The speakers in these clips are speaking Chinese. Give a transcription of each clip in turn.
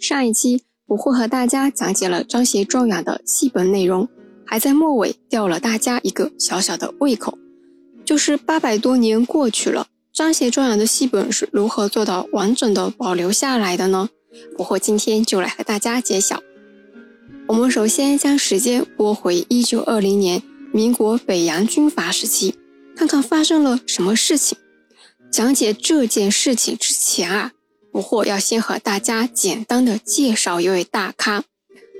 上一期不惑和大家讲解了张协状元的戏本内容，还在末尾吊了大家一个小小的胃口，就是八百多年过去了，张协状元的戏本是如何做到完整的保留下来的呢？不惑今天就来和大家揭晓。我们首先将时间拨回一九二零年，民国北洋军阀时期，看看发生了什么事情。讲解这件事情之前啊，不惑要先和大家简单的介绍一位大咖。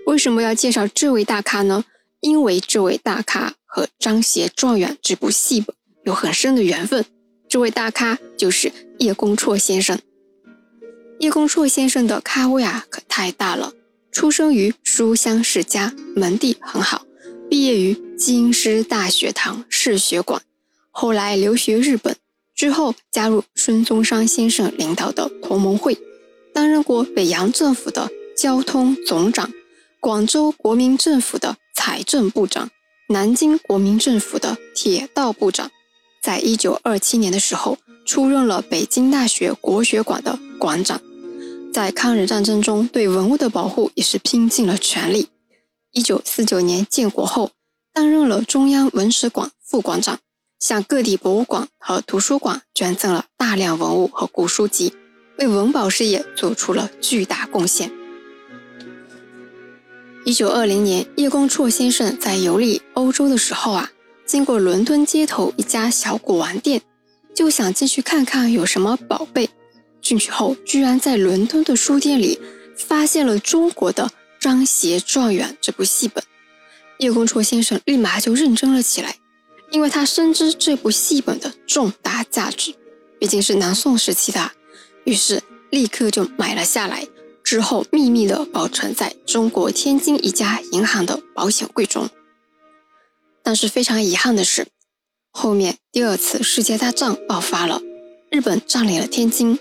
为什么要介绍这位大咖呢？因为这位大咖和《张协状元》这部戏有很深的缘分。这位大咖就是叶公绰先生。叶公绰先生的咖位啊，可太大了。出生于书香世家，门第很好，毕业于京师大学堂士学馆，后来留学日本。之后加入孙中山先生领导的同盟会，担任过北洋政府的交通总长、广州国民政府的财政部长、南京国民政府的铁道部长。在一九二七年的时候，出任了北京大学国学馆的馆长。在抗日战争中，对文物的保护也是拼尽了全力。一九四九年建国后，担任了中央文史馆副馆长。向各地博物馆和图书馆捐赠了大量文物和古书籍，为文保事业做出了巨大贡献。一九二零年，叶公绰先生在游历欧洲的时候啊，经过伦敦街头一家小古玩店，就想进去看看有什么宝贝。进去后，居然在伦敦的书店里发现了中国的《张协状元》这部戏本。叶公绰先生立马就认真了起来。因为他深知这部戏本的重大价值，毕竟是南宋时期的，于是立刻就买了下来，之后秘密的保存在中国天津一家银行的保险柜中。但是非常遗憾的是，后面第二次世界大战爆发了，日本占领了天津。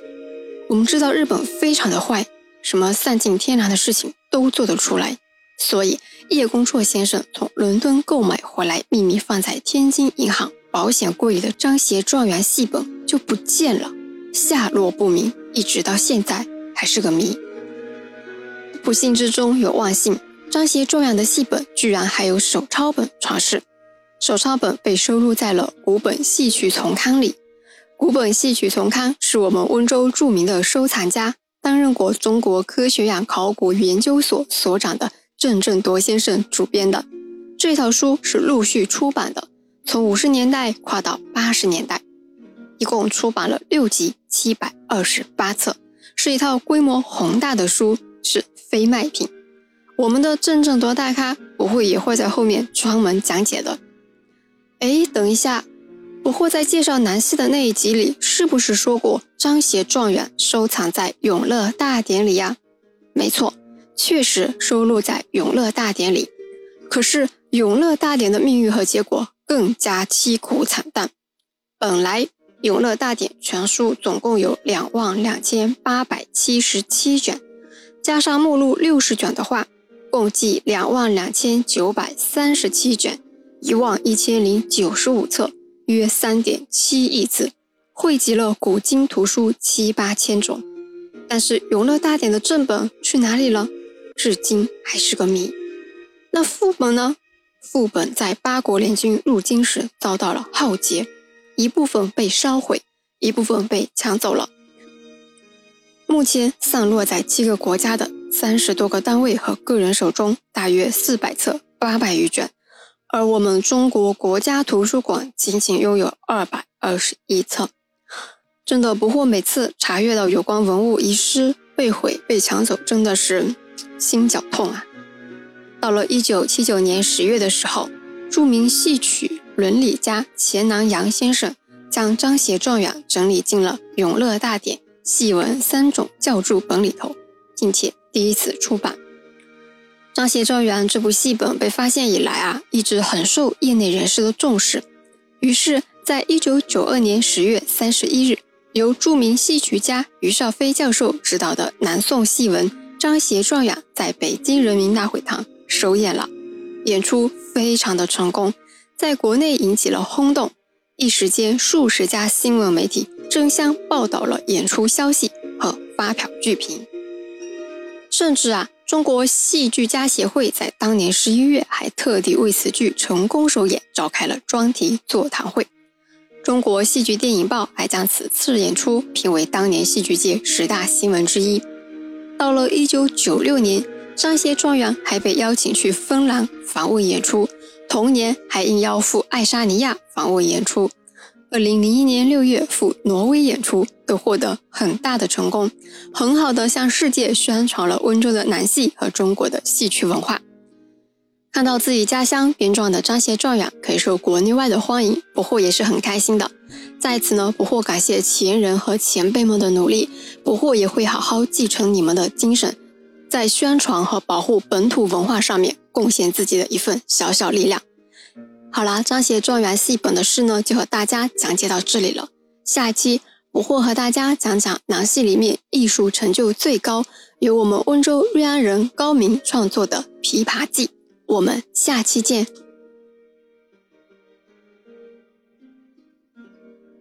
我们知道日本非常的坏，什么散尽天良的事情都做得出来。所以，叶公绰先生从伦敦购买回来，秘密放在天津银行保险柜里的张协状元戏本就不见了，下落不明，一直到现在还是个谜。不幸之中有万幸，张协状元的戏本居然还有手抄本传世，手抄本被收录在了《古本戏曲丛刊》里。《古本戏曲丛刊》是我们温州著名的收藏家，担任过中国科学院考古研究所所长的。郑振铎先生主编的这套书是陆续出版的，从五十年代跨到八十年代，一共出版了六集，七百二十八册，是一套规模宏大的书，是非卖品。我们的郑振铎大咖不会也会在后面专门讲解的。哎，等一下，我会在介绍南戏的那一集里，是不是说过张协状元收藏在永乐大典里呀？没错。确实收录在《永乐大典》里，可是《永乐大典》的命运和结果更加凄苦惨淡。本来《永乐大典》全书总共有两万两千八百七十七卷，加上目录六十卷的话，共计两万两千九百三十七卷，一万一千零九十五册，约三点七亿字，汇集了古今图书七八千种。但是《永乐大典》的正本去哪里了？至今还是个谜。那副本呢？副本在八国联军入京时遭到了浩劫，一部分被烧毁，一部分被抢走了。目前散落在七个国家的三十多个单位和个人手中，大约四百册，八百余卷。而我们中国国家图书馆仅仅拥有二百二十一册。真的不惑，每次查阅到有关文物遗失、被毁、被抢走，真的是。心绞痛啊！到了一九七九年十月的时候，著名戏曲伦理家钱南阳先生将张协状元整理进了《永乐大典》戏文三种教注本里头，并且第一次出版。张协状元这部戏本被发现以来啊，一直很受业内人士的重视。于是，在一九九二年十月三十一日，由著名戏曲家于少飞教授指导的南宋戏文。张协状元在北京人民大会堂首演了，演出非常的成功，在国内引起了轰动，一时间数十家新闻媒体争相报道了演出消息和发表剧评。甚至啊，中国戏剧家协会在当年十一月还特地为此剧成功首演召开了专题座谈会。中国戏剧电影报还将此次演出评为当年戏剧界十大新闻之一。到了一九九六年，张协状元还被邀请去芬兰访问演出，同年还应邀赴爱沙尼亚访问演出。二零零一年六月赴挪威演出，都获得很大的成功，很好的向世界宣传了温州的南戏和中国的戏曲文化。看到自己家乡编壮的张协状元可以受国内外的欢迎，不惑也是很开心的。在此呢，不惑感谢前人和前辈们的努力，不惑也会好好继承你们的精神，在宣传和保护本土文化上面贡献自己的一份小小力量。好啦，张协状元戏本的事呢，就和大家讲解到这里了。下一期我会和大家讲讲南戏里面艺术成就最高，由我们温州瑞安人高明创作的《琵琶记》。我们下期见。